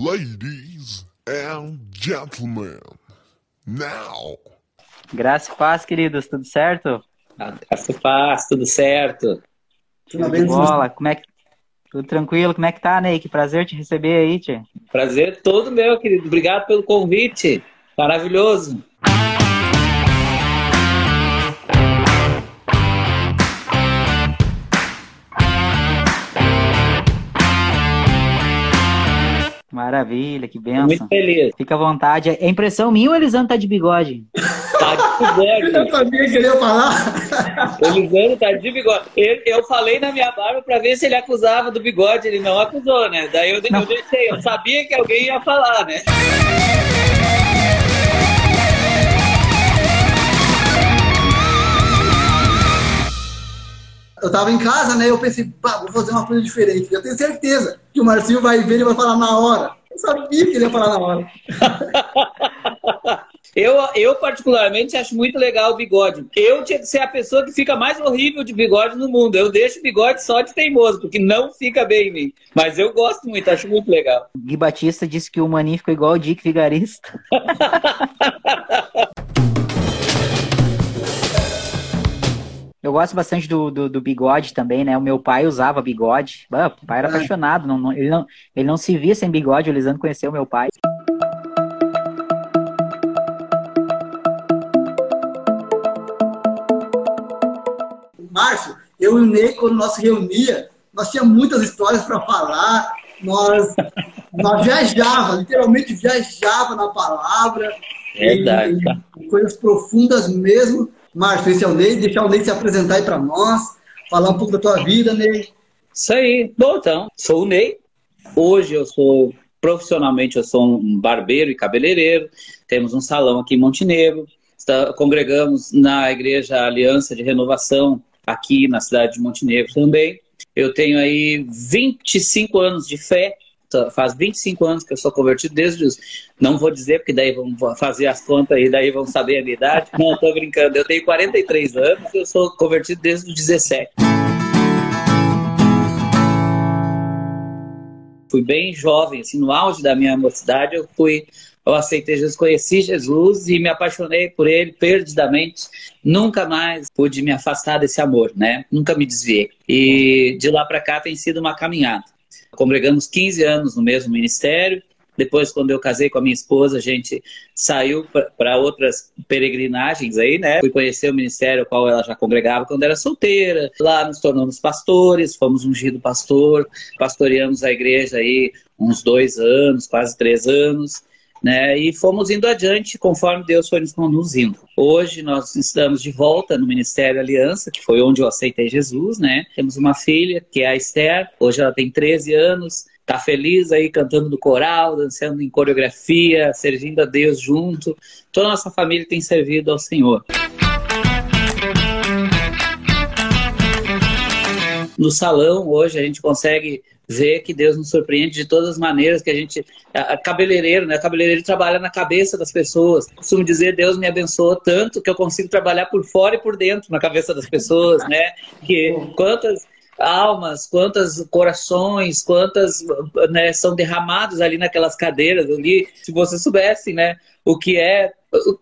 Ladies and gentlemen, now. Graça e paz, queridos, tudo certo? Graça e paz, tudo certo. Tudo bem, bola, como é que tudo tranquilo? Como é que tá, Ney? Que prazer te receber aí, tia. Prazer todo meu, querido. Obrigado pelo convite. Maravilhoso. Maravilha, que benção. Muito feliz. Fica à vontade. É impressão minha ou o Elisandro tá de bigode? Tá de bigode. Eu sabia que ele ia falar. Elisandro tá de bigode. Eu, eu falei na minha barba pra ver se ele acusava do bigode. Ele não acusou, né? Daí eu, eu deixei. Eu sabia que alguém ia falar, né? Eu tava em casa, né? Eu pensei, pá, vou fazer uma coisa diferente. Eu tenho certeza que o Marcinho vai ver e vai falar na hora. Eu sabia que ele ia falar na hora. eu, eu, particularmente, acho muito legal o bigode. Eu tinha que ser a pessoa que fica mais horrível de bigode no mundo. Eu deixo o bigode só de teimoso, porque não fica bem em mim. Mas eu gosto muito, acho muito legal. Gui Batista disse que o Maninho ficou igual o Dick Vigarista. Eu gosto bastante do, do, do, bigode também, né? O meu pai usava bigode. o pai era é. apaixonado. Não, não, ele, não, ele não se via sem bigode. O Lisandro conheceu meu pai. Márcio, eu e o Ney, quando nós se reunia, nós tínhamos muitas histórias para falar. Nós, nós viajava, literalmente viajava na palavra. Verdade. E, coisas profundas mesmo. Márcio, esse é o Ney, deixar o Ney se apresentar aí para nós, falar um pouco da tua vida, Ney. Isso aí. Bom, então, sou o Ney. Hoje eu sou, profissionalmente, eu sou um barbeiro e cabeleireiro. Temos um salão aqui em Montenegro. Está, congregamos na Igreja Aliança de Renovação, aqui na cidade de Montenegro também. Eu tenho aí 25 anos de fé, faz 25 anos que eu sou convertido, desde os. Não vou dizer, porque daí vão fazer as contas e daí vão saber a minha idade. Não, estou brincando. Eu tenho 43 anos e eu sou convertido desde os 17. Fui bem jovem, assim, no auge da minha mocidade, eu fui. Eu aceitei Jesus, conheci Jesus e me apaixonei por ele perdidamente. Nunca mais pude me afastar desse amor, né? Nunca me desviei. E de lá para cá tem sido uma caminhada. Congregamos 15 anos no mesmo ministério. Depois, quando eu casei com a minha esposa, a gente saiu para outras peregrinagens aí, né? Fui conhecer o ministério ao qual ela já congregava quando era solteira. Lá nos tornamos pastores, fomos ungido pastor, pastoreamos a igreja aí uns dois anos, quase três anos né? E fomos indo adiante conforme Deus foi nos conduzindo. Hoje nós estamos de volta no Ministério Aliança, que foi onde eu aceitei Jesus, né? Temos uma filha, que é a Esther, hoje ela tem 13 anos, tá feliz aí cantando no coral, dançando em coreografia, servindo a Deus junto. Toda a nossa família tem servido ao Senhor. No salão, hoje, a gente consegue ver que Deus nos surpreende de todas as maneiras que a gente. A, cabeleireiro, né? O cabeleireiro trabalha na cabeça das pessoas. Costumo dizer, Deus me abençoou tanto que eu consigo trabalhar por fora e por dentro na cabeça das pessoas, né? Que quantas almas, quantos corações, quantas né, são derramados ali naquelas cadeiras ali. Se você soubesse, né, o que é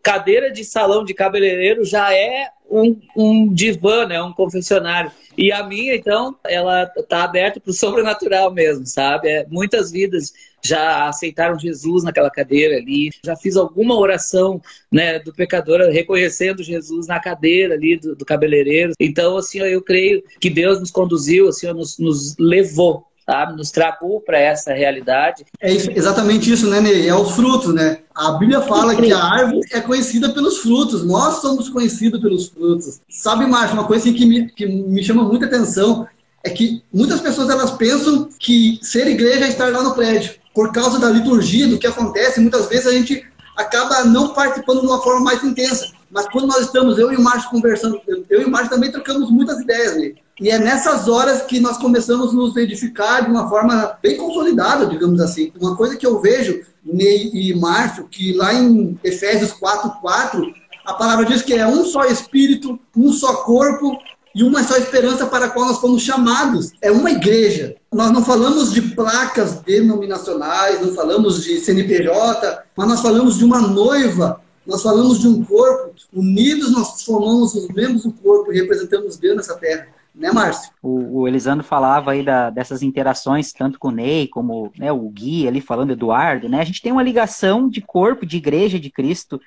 cadeira de salão de cabeleireiro já é um, um divã, né, um confessionário. E a minha, então, ela tá aberta para o sobrenatural mesmo, sabe? É, muitas vidas já aceitaram Jesus naquela cadeira ali. Já fiz alguma oração né, do pecador reconhecendo Jesus na cadeira ali do, do cabeleireiro. Então, assim, eu creio que Deus nos conduziu, assim, nos, nos levou sabe? Nos tragou para essa realidade. É isso, exatamente isso, né, Ney? É os frutos, né? A Bíblia fala que a árvore é conhecida pelos frutos. Nós somos conhecidos pelos frutos. Sabe, Márcio, uma coisa assim que, me, que me chama muita atenção é que muitas pessoas elas pensam que ser igreja é estar lá no prédio. Por causa da liturgia, do que acontece, muitas vezes a gente acaba não participando de uma forma mais intensa. Mas quando nós estamos, eu e o Márcio conversando, eu e o Márcio também trocamos muitas ideias, né? E é nessas horas que nós começamos a nos edificar de uma forma bem consolidada, digamos assim. Uma coisa que eu vejo, Ney e Márcio, que lá em Efésios 4,4, a palavra diz que é um só espírito, um só corpo e uma só esperança para a qual nós fomos chamados. É uma igreja. Nós não falamos de placas denominacionais, não falamos de CNPJ, mas nós falamos de uma noiva, nós falamos de um corpo. Unidos nós formamos os membros do corpo e representamos Deus nessa terra. Né, Márcio? O, o Elisandro falava aí da, dessas interações, tanto com o Ney, como né, o Gui ali falando, Eduardo, né? A gente tem uma ligação de corpo, de igreja de Cristo,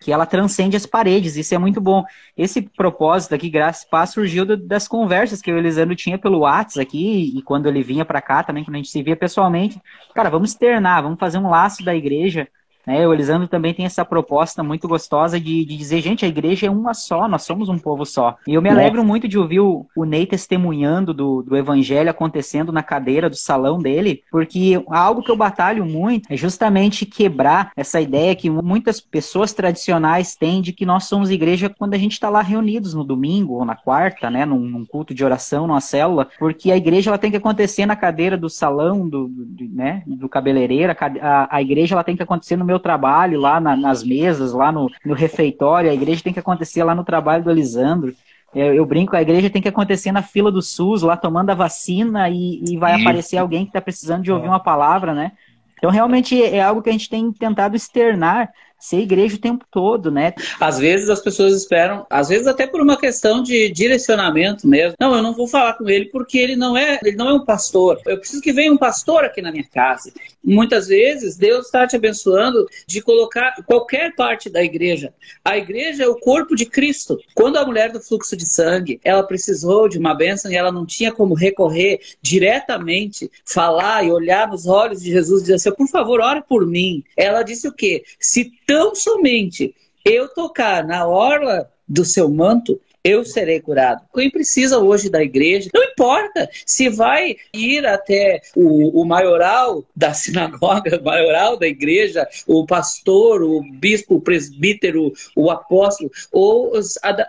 que ela transcende as paredes, isso é muito bom. Esse propósito aqui, graças a surgiu do, das conversas que o Elisandro tinha pelo WhatsApp aqui, e quando ele vinha para cá também, quando a gente se via pessoalmente. Cara, vamos externar, vamos fazer um laço da igreja, né? O Elisandro também tem essa proposta muito gostosa de, de, dizer, gente, a igreja é uma só, nós somos um povo só. E eu me alegro muito de ouvir o, o Ney testemunhando do, do evangelho acontecendo na cadeira do salão dele, porque algo que eu batalho muito é justamente quebrar essa ideia que muitas pessoas tradicionais têm de que nós somos igreja quando a gente está lá reunidos no domingo ou na quarta, né, num, num, culto de oração, numa célula, porque a igreja ela tem que acontecer na cadeira do salão, do, do né, do cabeleireiro, a, a igreja ela tem que acontecer no meu meu trabalho, lá na, nas mesas, lá no, no refeitório, a igreja tem que acontecer lá no trabalho do Elisandro. Eu, eu, brinco, a igreja tem que acontecer na fila do SUS, lá tomando a vacina e, e vai Isso. aparecer alguém que está precisando de ouvir uma palavra, né? Então, realmente é algo que a gente tem tentado externar ser igreja o tempo todo, né? Às vezes as pessoas esperam, às vezes até por uma questão de direcionamento mesmo. Não, eu não vou falar com ele porque ele não é, ele não é um pastor. Eu preciso que venha um pastor aqui na minha casa. Muitas vezes Deus está te abençoando de colocar qualquer parte da igreja. A igreja é o corpo de Cristo. Quando a mulher do fluxo de sangue, ela precisou de uma bênção e ela não tinha como recorrer diretamente, falar e olhar nos olhos de Jesus e dizer assim, por favor, ore por mim. Ela disse o quê? Se tão somente eu tocar na orla do seu manto, eu serei curado. Quem precisa hoje da igreja, não importa se vai ir até o, o maioral da sinagoga, o maioral da igreja, o pastor, o bispo, o presbítero, o apóstolo, ou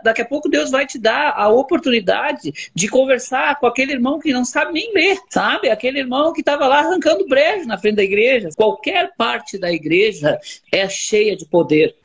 daqui a pouco Deus vai te dar a oportunidade de conversar com aquele irmão que não sabe nem ler, sabe? Aquele irmão que estava lá arrancando brejo na frente da igreja. Qualquer parte da igreja é cheia de poder.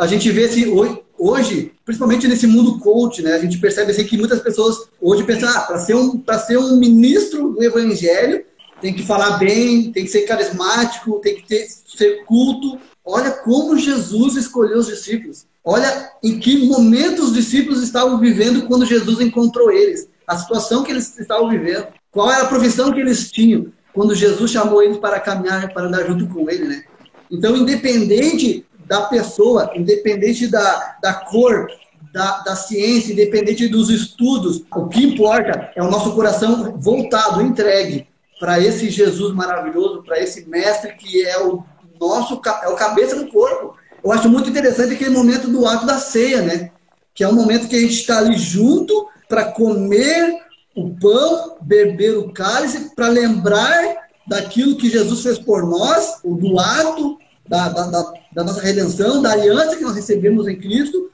A gente vê hoje, hoje, principalmente nesse mundo coach, né, a gente percebe assim, que muitas pessoas hoje pensam, ah, para ser, um, ser um ministro do evangelho, tem que falar bem, tem que ser carismático, tem que ter, ser culto. Olha como Jesus escolheu os discípulos. Olha em que momento os discípulos estavam vivendo quando Jesus encontrou eles. A situação que eles estavam vivendo. Qual era a profissão que eles tinham quando Jesus chamou eles para caminhar, para andar junto com ele, né? Então, independente da pessoa, independente da, da cor, da, da ciência, independente dos estudos. O que importa é o nosso coração voltado, entregue para esse Jesus maravilhoso, para esse mestre que é o nosso é o cabeça do corpo. Eu acho muito interessante aquele momento do ato da ceia, né? Que é um momento que a gente está ali junto para comer o pão, beber o cálice, para lembrar daquilo que Jesus fez por nós, o do ato da, da, da, da nossa redenção, da aliança que nós recebemos em Cristo,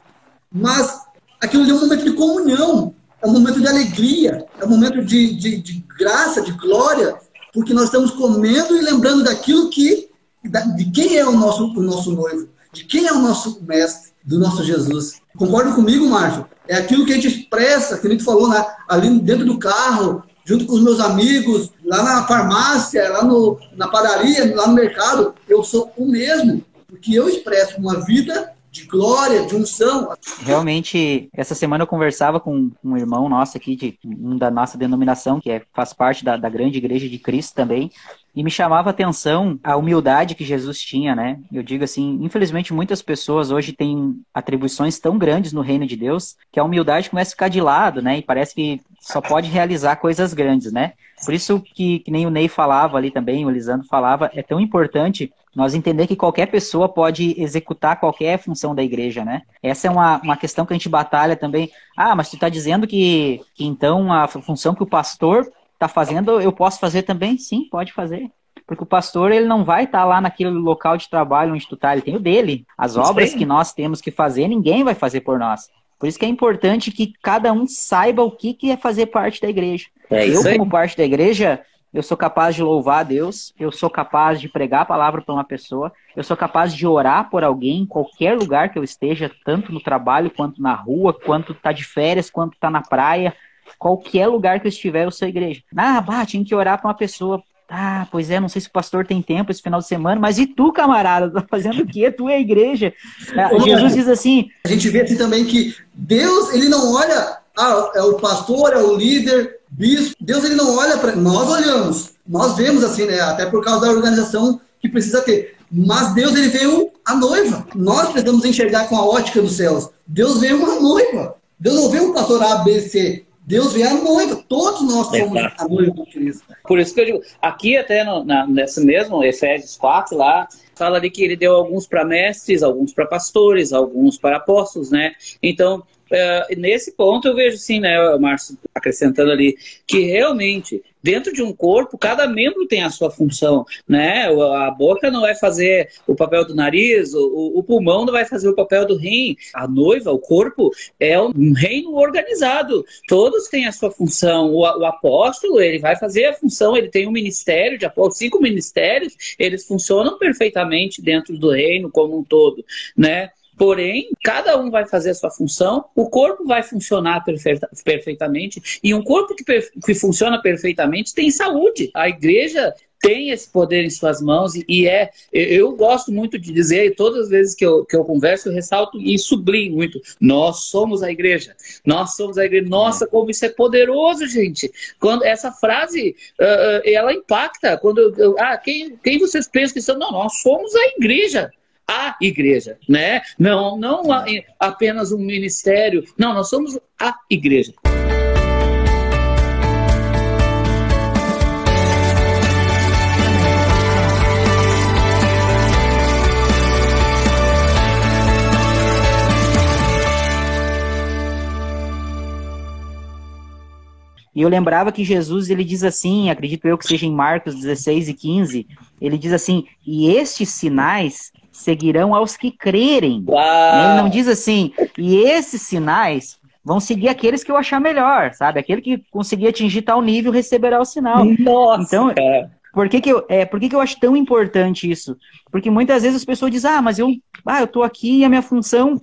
mas aquilo é um momento de comunhão, é um momento de alegria, é um momento de, de, de graça, de glória, porque nós estamos comendo e lembrando daquilo que, de quem é o nosso, o nosso noivo, de quem é o nosso mestre, do nosso Jesus. Concorda comigo, Márcio? É aquilo que a gente expressa, que a gente falou né, ali dentro do carro, junto com os meus amigos, lá na farmácia, lá no, na padaria, lá no mercado, eu sou o mesmo, porque eu expresso uma vida de glória, de unção. Realmente, essa semana eu conversava com um irmão nosso aqui, de um da nossa denominação, que é, faz parte da, da grande igreja de Cristo também, e me chamava a atenção a humildade que Jesus tinha, né? Eu digo assim, infelizmente muitas pessoas hoje têm atribuições tão grandes no reino de Deus que a humildade começa a ficar de lado, né? E parece que só pode realizar coisas grandes, né? Por isso que, que nem o Ney falava ali também, o Lisandro falava, é tão importante nós entender que qualquer pessoa pode executar qualquer função da igreja, né? Essa é uma, uma questão que a gente batalha também. Ah, mas tu está dizendo que, que então a função que o pastor está fazendo, eu posso fazer também? Sim, pode fazer. Porque o pastor ele não vai estar tá lá naquele local de trabalho onde tu está, ele tem o dele. As obras que nós temos que fazer, ninguém vai fazer por nós. Por isso que é importante que cada um saiba o que, que é fazer parte da igreja. É eu, como parte da igreja, eu sou capaz de louvar a Deus, eu sou capaz de pregar a palavra para uma pessoa, eu sou capaz de orar por alguém em qualquer lugar que eu esteja, tanto no trabalho, quanto na rua, quanto tá de férias, quanto tá na praia, qualquer lugar que eu estiver, eu sou igreja. Ah, bah, tinha que orar para uma pessoa. Ah, pois é, não sei se o pastor tem tempo esse final de semana, mas e tu, camarada? Tá fazendo o quê? Tu é a igreja. Ah, Jesus diz assim. A gente vê assim também que Deus, ele não olha, ah, é o pastor, é o líder, bispo. Deus, ele não olha para. Nós olhamos, nós vemos assim, né? Até por causa da organização que precisa ter. Mas Deus, ele veio a noiva. Nós precisamos enxergar com a ótica dos céus. Deus veio uma noiva. Deus não veio um pastor A, B, C. Deus vê a noiva. Todos nós somos Exato. a noiva de Cristo. Por isso que eu digo, aqui até no, na, nesse mesmo Efésios 4 lá, fala de que ele deu alguns para mestres, alguns para pastores, alguns para apóstolos, né? Então, Uh, nesse ponto eu vejo sim, né, Márcio, acrescentando ali, que realmente dentro de um corpo, cada membro tem a sua função, né? A boca não vai fazer o papel do nariz, o, o pulmão não vai fazer o papel do rim. A noiva, o corpo, é um reino organizado. Todos têm a sua função. O, o apóstolo, ele vai fazer a função, ele tem um ministério de apóstolo, cinco ministérios, eles funcionam perfeitamente dentro do reino como um todo, né? Porém, cada um vai fazer a sua função, o corpo vai funcionar perfeita, perfeitamente, e um corpo que, que funciona perfeitamente tem saúde. A igreja tem esse poder em suas mãos e é, eu gosto muito de dizer, e todas as vezes que eu, que eu converso, eu ressalto e sublinho muito, nós somos a igreja, nós somos a igreja, nossa, como isso é poderoso, gente, quando essa frase, uh, ela impacta, quando, eu, ah, quem, quem vocês pensam que são, não, nós somos a igreja, a igreja, né? Não, não a, apenas um ministério. Não, nós somos a igreja. E eu lembrava que Jesus, ele diz assim, acredito eu que seja em Marcos 16 e 15, ele diz assim, e estes sinais seguirão aos que crerem. Uau. Ele não diz assim, e esses sinais vão seguir aqueles que eu achar melhor, sabe? Aquele que conseguir atingir tal nível receberá o sinal. Nossa, então, por que, que, eu, é, por que, que eu acho tão importante isso? Porque muitas vezes as pessoas dizem, ah, mas eu, ah, eu tô aqui e a minha função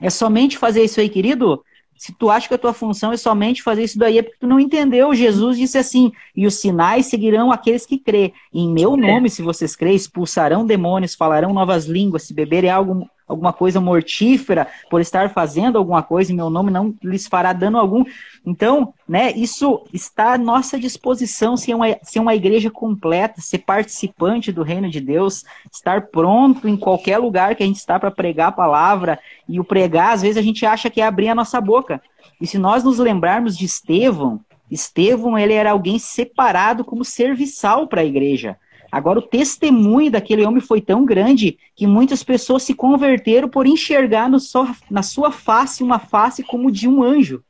é somente fazer isso aí, querido. Se tu acha que a tua função é somente fazer isso daí, é porque tu não entendeu. Jesus disse assim: e os sinais seguirão aqueles que crê. Em meu nome, se vocês crê, expulsarão demônios, falarão novas línguas, se beberem algo alguma coisa mortífera, por estar fazendo alguma coisa em meu nome, não lhes fará dano algum. Então, né, isso está à nossa disposição, ser uma, ser uma igreja completa, ser participante do reino de Deus, estar pronto em qualquer lugar que a gente está para pregar a palavra. E o pregar, às vezes, a gente acha que é abrir a nossa boca. E se nós nos lembrarmos de Estevão, Estevão, ele era alguém separado como serviçal para a igreja. Agora, o testemunho daquele homem foi tão grande que muitas pessoas se converteram por enxergar no só, na sua face uma face como de um anjo.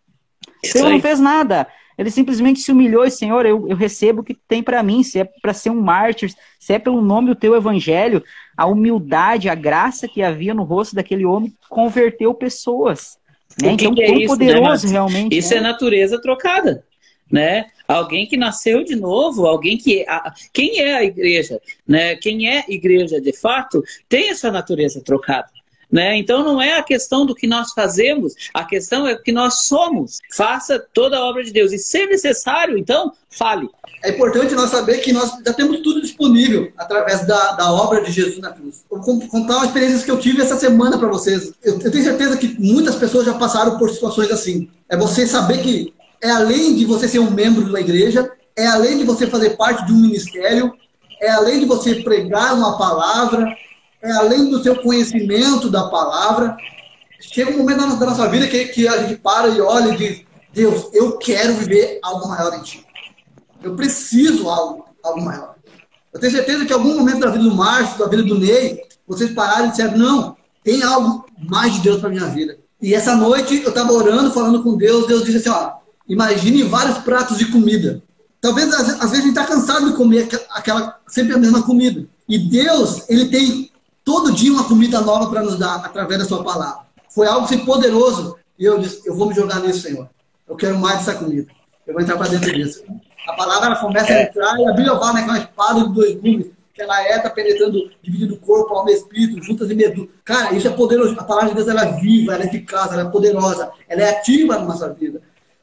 Ele não fez nada. Ele simplesmente se humilhou e, Senhor, eu, eu recebo o que tem para mim. Se é para ser um mártir, se é pelo nome do teu evangelho, a humildade, a graça que havia no rosto daquele homem converteu pessoas. Né? então, que é tão isso, né, poderoso né, realmente. Isso é natureza trocada né? Alguém que nasceu de novo, alguém que a, quem é a igreja, né? Quem é igreja de fato tem essa natureza trocada. Né? Então não é a questão do que nós fazemos, a questão é o que nós somos. Faça toda a obra de Deus e, se necessário, então, fale. É importante nós saber que nós já temos tudo disponível através da, da obra de Jesus na cruz. Vou contar uma experiência que eu tive essa semana para vocês. Eu, eu tenho certeza que muitas pessoas já passaram por situações assim. É você saber que é além de você ser um membro de uma igreja, é além de você fazer parte de um ministério, é além de você pregar uma palavra, é além do seu conhecimento da palavra. Chega um momento da nossa vida que, que a gente para e olha e diz: Deus, eu quero viver algo maior em ti. Eu preciso algo, algo maior. Eu tenho certeza que em algum momento da vida do Márcio, da vida do Ney, vocês pararam e disseram: Não, tem algo mais de Deus para minha vida. E essa noite eu estava orando, falando com Deus. Deus disse assim: Ó, Imagine vários pratos de comida. Talvez às vezes a gente está cansado de comer aquela sempre a mesma comida. E Deus, ele tem todo dia uma comida nova para nos dar através da sua palavra. Foi algo assim, poderoso. E eu disse, eu vou me jogar nisso, Senhor. Eu quero mais dessa comida. Eu vou entrar para dentro disso. A palavra começa a entrar e a Bíblia né, é uma espada de dois gumes, que ela é, tá penetrando, dividindo o corpo, alma e espírito, juntas e medo. Cara, isso é poderoso. A palavra de Deus ela é viva, ela é eficaz, ela é poderosa, ela é ativa na nossa vida.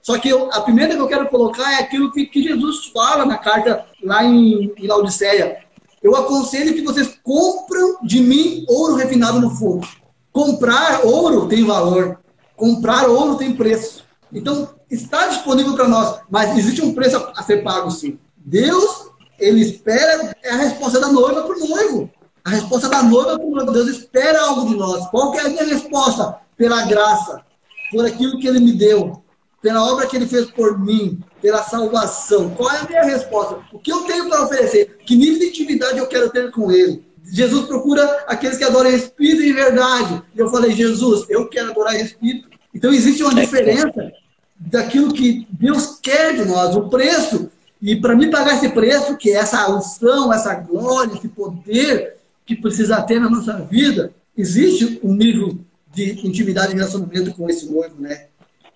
Só que eu, a primeira que eu quero colocar é aquilo que, que Jesus fala na carta lá em, em Laodiceia. Eu aconselho que vocês compram de mim ouro refinado no fogo. Comprar ouro tem valor. Comprar ouro tem preço. Então, está disponível para nós, mas existe um preço a, ser pago, sim. Deus, ele espera, é a resposta da noiva para o noivo. A resposta da noiva para o noivo. Deus espera algo de nós. Qual é a minha resposta? Pela graça, por aquilo que ele me deu, pela obra que ele fez por mim, pela salvação. Qual é a minha resposta? O que eu tenho para oferecer? Que nível de intimidade eu quero ter com ele? Jesus procura aqueles que adoram espírito em verdade. E eu falei, Jesus, eu quero adorar espírito. Então existe uma diferença daquilo que Deus quer de nós, o preço. E para mim pagar esse preço, que é essa unção, essa glória, esse poder que precisa ter na nossa vida, existe um nível de intimidade e relacionamento com esse noivo, né?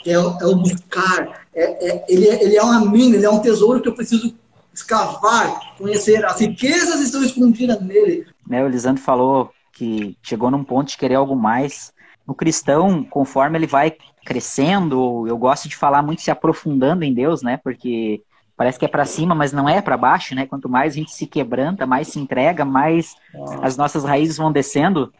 É, o- é o buscar. É, é- ele, é, ele é uma mina, ele é um tesouro que eu preciso escavar, conhecer. As riquezas estão escondidas nele. né, o Lisandro falou que chegou num ponto de querer algo mais. O cristão, conforme ele vai crescendo, eu gosto de falar muito se aprofundando em Deus, né? Porque parece que é para cima, mas não é para baixo, né? Quanto mais a gente se quebranta, mais se entrega, mais as nossas raízes vão descendo.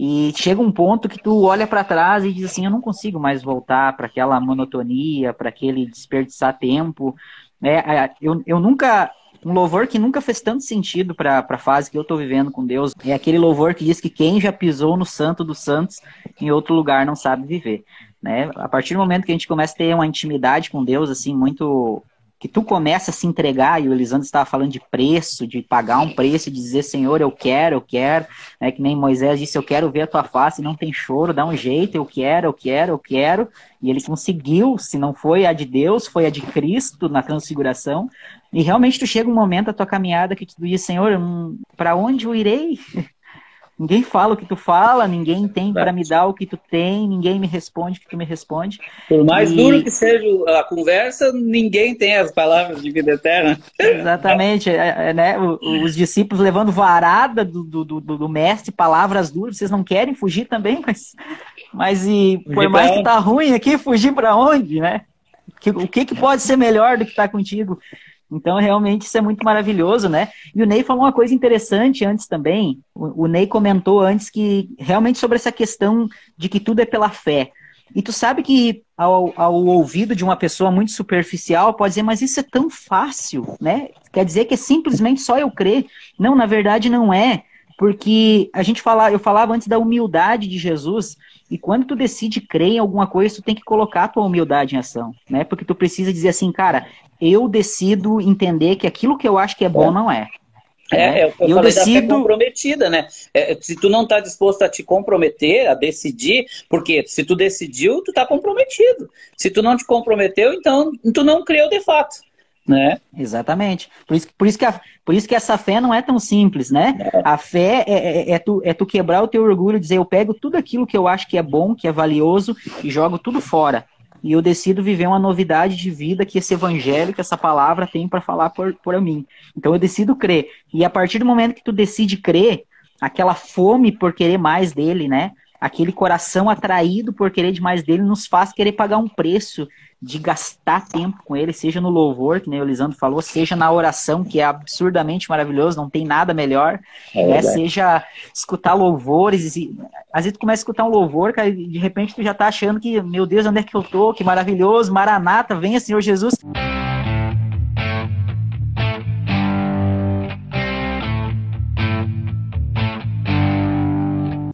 E chega um ponto que tu olha para trás e diz assim, eu não consigo mais voltar para aquela monotonia, para aquele desperdiçar tempo. né? eu, eu nunca um louvor que nunca fez tanto sentido para a fase que eu estou vivendo com Deus é aquele louvor que diz que quem já pisou no Santo dos Santos em outro lugar não sabe viver, né? A partir do momento que a gente começa a ter uma intimidade com Deus assim muito que tu começa a se entregar, e o Elisandro estava falando de preço, de pagar um preço, de dizer, Senhor, eu quero, eu quero, né? que nem Moisés disse, eu quero ver a tua face, não tem choro, dá um jeito, eu quero, eu quero, eu quero, e ele conseguiu, se não foi a de Deus, foi a de Cristo na transfiguração, e realmente tu chega um momento da tua caminhada que tu diz, Senhor, hum, para onde eu irei? Ninguém fala o que tu fala, ninguém tem para me dar o que tu tem, ninguém me responde o que tu me responde. Por mais E- duro que seja a conversa, ninguém tem as palavras de vida eterna. Exatamente, é, é, né? Os discípulos levando varada do, do, do, do mestre, palavras duras, vocês não querem fugir também, mas, mas e Fugir por mais que tá ruim aqui, fugir para onde, né? Que- O que, que pode ser melhor do que estar contigo? Então, realmente, isso é muito maravilhoso, né? E o Ney falou uma coisa interessante antes também. O, Ney comentou antes que realmente sobre essa questão de que tudo é pela fé. E tu sabe que ao, ao ouvido de uma pessoa muito superficial pode dizer, mas isso é tão fácil, né? Quer dizer que é simplesmente só eu crer. Não, na verdade não é. Porque a gente fala, eu falava antes da humildade de Jesus, e quando tu decide crer em alguma coisa, tu tem que colocar a tua humildade em ação, né? Porque tu precisa dizer assim, cara, eu decido entender que aquilo que eu acho que é bom não é. É, é o que eu, eu falei da fé decido comprometida, né? É, se tu não tá disposto a te comprometer, a decidir, porque se tu decidiu, tu tá comprometido. Se tu não te comprometeu, então tu não creu de fato, né? Exatamente. Por isso, por, isso que a, por isso que essa fé não é tão simples, né? A fé é, é, é tu, é tu quebrar o teu orgulho e dizer, eu pego tudo aquilo que eu acho que é bom, que é valioso, e jogo tudo fora. E eu decido viver uma novidade de vida que esse evangelho, que essa palavra tem para falar por, por mim. Então eu decido crer. E a partir do momento que tu decide crer, aquela fome por querer mais dele, né? Aquele coração atraído por querer de mais dele nos faz querer pagar um preço de gastar tempo com ele, seja no louvor, que nem o Lisandro falou, seja na oração, que é absurdamente maravilhoso, não tem nada melhor, É né? seja escutar louvores, e, às vezes tu começa a escutar um louvor, cara, e de repente tu já tá achando que, meu Deus, onde é que eu tô? Que maravilhoso, Maranata, venha Senhor Jesus.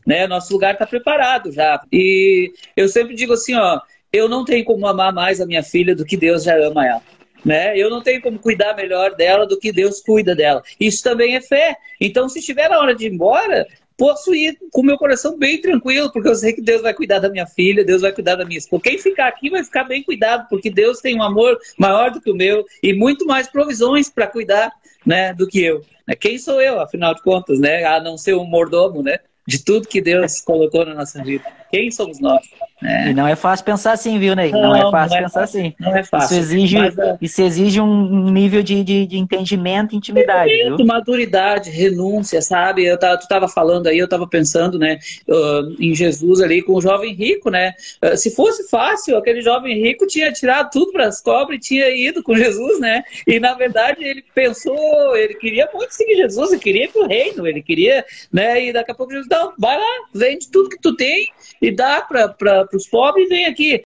Né? Nosso lugar está preparado já. E eu sempre digo assim, ó, eu não tenho como amar mais a minha filha do que Deus já ama ela. Né? Eu não tenho como cuidar melhor dela do que Deus cuida dela. Isso também é fé. Então, se estiver na hora de ir embora, posso ir com meu coração bem tranquilo, porque eu sei que Deus vai cuidar da minha filha, Deus vai cuidar da minha esposa. Quem ficar aqui vai ficar bem cuidado, porque Deus tem um amor maior do que o meu e muito mais provisões para cuidar, né, do que eu. Quem sou eu, afinal de contas, né? A não ser um mordomo, né? De tudo que Deus colocou na nossa vida. Quem somos nós? Né? E não é fácil pensar assim, viu, Ney? Não, não, é fácil não é pensar fácil, assim. Não é fácil. Isso exige, mas, é isso exige um nível de, de, de entendimento e intimidade. Entendimento, viu? maturidade, renúncia, sabe? Eu tava, tu estava falando aí, eu estava pensando, né, em Jesus ali com o jovem rico, né? Uh, se fosse fácil, aquele jovem rico tinha tirado tudo para as cobras e tinha ido com Jesus, né? E na verdade ele pensou, ele queria muito seguir Jesus, ele queria ir pro reino, ele queria, né? E daqui a pouco Jesus, não, vai lá, vende tudo que tu tem e dá para os pobres, vem aqui.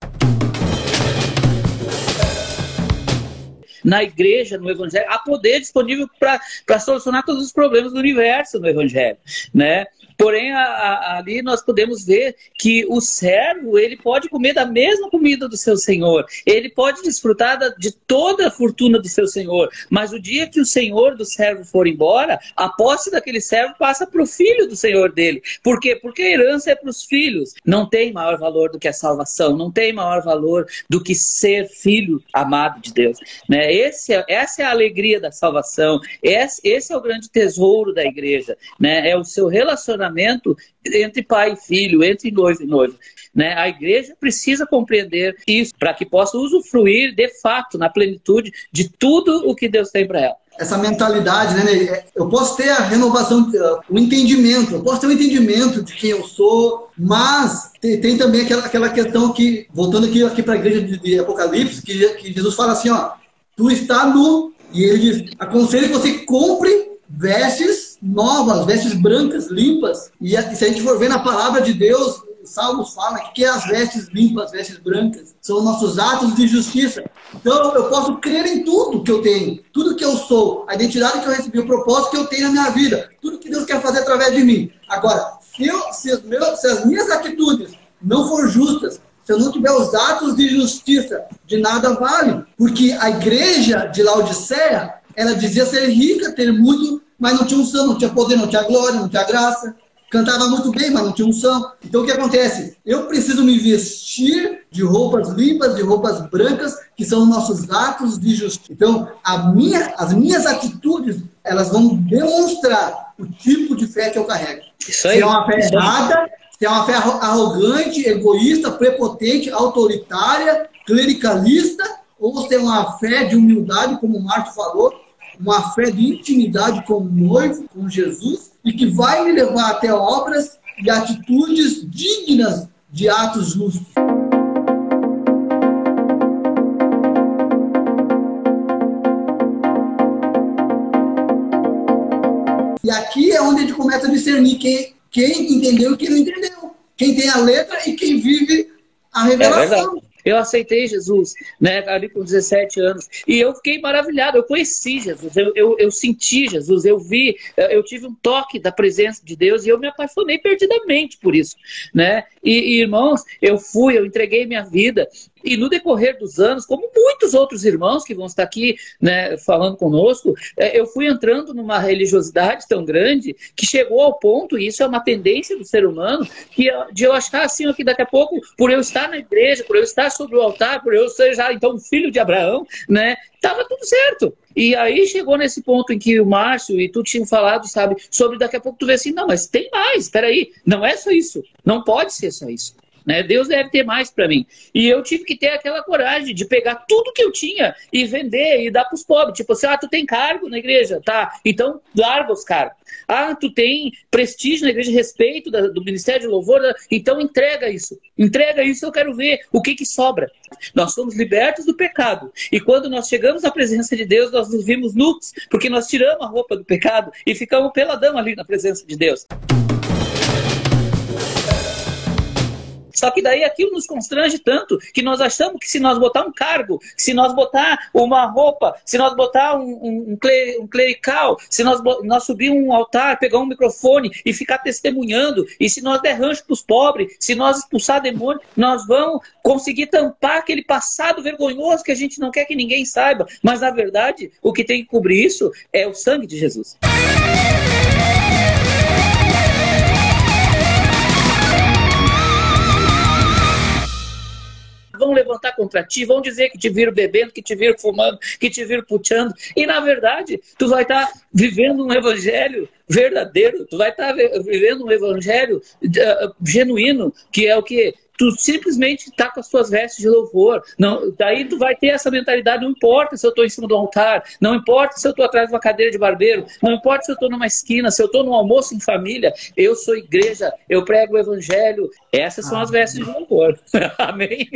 na igreja, no evangelho, há poder disponível para solucionar todos os problemas do universo no evangelho, né? Porém, a, a, ali nós podemos ver que o servo ele pode comer da mesma comida do seu senhor, ele pode desfrutar da, de toda a fortuna do seu senhor, mas o dia que o senhor do servo for embora, a posse daquele servo passa para o filho do senhor dele. Por quê? Porque a herança é para os filhos. Não tem maior valor do que a salvação, não tem maior valor do que ser filho amado de Deus. Né? Esse é, essa é a alegria da salvação, esse, esse é o grande tesouro da igreja, né? é o seu relacionamento relacionamento entre pai e filho, entre noivo e noivo. Né? A igreja precisa compreender isso para que possa usufruir de fato, na plenitude, de tudo o que Deus tem para ela essa mentalidade, né? Eu posso ter a renovação, o entendimento, eu posso ter o entendimento de quem eu sou, mas tem, tem também aquela, aquela questão que, voltando aqui, aqui para a igreja de, de Apocalipse, que, que, Jesus fala assim, ó, tu está nu, e ele diz, aconselho que você compre vestes novas, vestes brancas, limpas. E se a gente for ver na palavra de Deus, Salmos fala que as vestes limpas, vestes brancas, são nossos atos de justiça. Então eu posso crer em tudo que eu tenho, tudo que eu sou, a identidade que eu recebi, o propósito que eu tenho na minha vida, tudo que Deus quer fazer através de mim. Agora, se, eu, se, meu, se as minhas atitudes não for justas, se eu não tiver os atos de justiça, de nada vale. Porque a igreja de Laodiceia, ela dizia ser rica, ter muito, mas não tinha unção, não tinha poder, não tinha glória, não tinha graça. Cantava muito bem, mas não tinha unção. Então o que acontece? Eu preciso me vestir de roupas limpas, de roupas brancas, que são nossos atos de justiça. Então, minha, as minhas atitudes, elas vão demonstrar o tipo de fé que eu carrego. Isso aí. Se é uma fé errada, se é uma fé arrogante, egoísta, prepotente, autoritária, clericalista, ou se é uma fé de humildade, como o Marco falou, uma fé de intimidade com o noivo, com Jesus, e que vai me levar até obras e atitudes dignas de atos justos. E aqui é onde a gente começa a discernir quem, quem entendeu e quem não entendeu. Quem tem a letra e quem vive a revelação. É eu aceitei Jesus, né, ali com 17 anos. E eu fiquei maravilhado. Eu conheci Jesus, eu, eu, eu, senti Jesus, eu vi, eu tive um toque da presença de Deus e eu me apaixonei perdidamente por isso, né? E, e irmãos, eu fui, eu entreguei minha vida. E no decorrer dos anos, como muitos outros irmãos que vão estar aqui né, falando conosco, é, eu fui entrando numa religiosidade tão grande que chegou ao ponto, e isso é uma tendência do ser humano, que, de eu achar assim, que daqui a pouco, por eu estar na igreja, por eu estar sobre o altar, por eu ser já então filho de Abraão, né, estava tudo certo. E aí chegou nesse ponto em que o Márcio e tu tinham falado, sabe, sobre daqui a pouco tu vê assim, não, mas tem mais, espera aí, não é só isso, não pode ser só isso. Né? Deus deve ter mais para mim. E eu tive que ter aquela coragem de pegar tudo que eu tinha e vender e dar para os pobres. Tipo assim, ah, tu tem cargo na igreja? Tá, então larga os cargos. Ah, tu tem prestígio na igreja, respeito da, do Ministério de Louvor, então entrega isso. Entrega isso, eu quero ver o que, que sobra. Nós somos libertos do pecado. E quando nós chegamos à presença de Deus, nós nos vimos nus, porque nós tiramos a roupa do pecado e ficamos peladão ali na presença de Deus. Só que daí aquilo nos constrange tanto que nós achamos que se nós botar um cargo, se nós botar uma roupa, se nós botar um, um, um clerical, se nós, nós subir um altar, pegar um microfone e ficar testemunhando, e se nós der rancho para os pobres, se nós expulsar demônio, nós vamos conseguir tampar aquele passado vergonhoso que a gente não quer que ninguém saiba. Mas na verdade, o que tem que cobrir isso é o sangue de Jesus. Vão levantar contra ti, vão dizer que te viram bebendo, que te viram fumando, que te viram puteando. E na verdade, tu vai estar vivendo um evangelho verdadeiro, tu vai estar vivendo um evangelho uh, genuíno, que é o que tu simplesmente tá com as tuas vestes de louvor. Não, daí tu vai ter essa mentalidade, não importa se eu estou em cima do altar, não importa se eu estou atrás de uma cadeira de barbeiro, não importa se eu estou numa esquina, se eu estou num almoço em família, eu sou igreja, eu prego o evangelho. Essas são as vestes de louvor. Amém?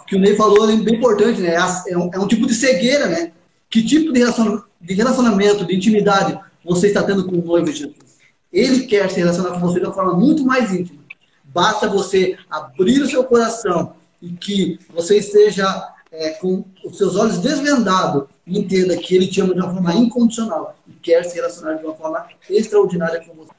O que o Ney falou é bem importante, né? É um, é um tipo de cegueira, né? Que tipo de relacionamento, de intimidade você está tendo com o noivo de Jesus? Ele quer se relacionar com você de uma forma muito mais íntima. Basta você abrir o seu coração e que você esteja é, com os seus olhos desvendados e entenda que Ele te ama de uma forma incondicional e quer se relacionar de uma forma extraordinária com você.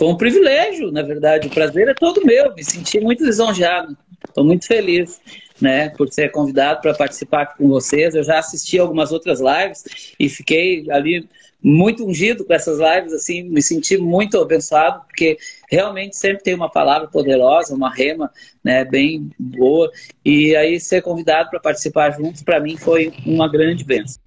Foi um privilégio, na verdade. O prazer é todo meu. Me senti muito lisonjeado. Estou muito feliz, né, por ser convidado para participar aqui com vocês. Eu já assisti algumas outras lives e fiquei ali muito ungido com essas lives, assim, me senti muito abençoado, porque realmente sempre tem uma palavra poderosa, uma rema, né, bem boa. E aí ser convidado para participar juntos, para mim foi uma grande bênção.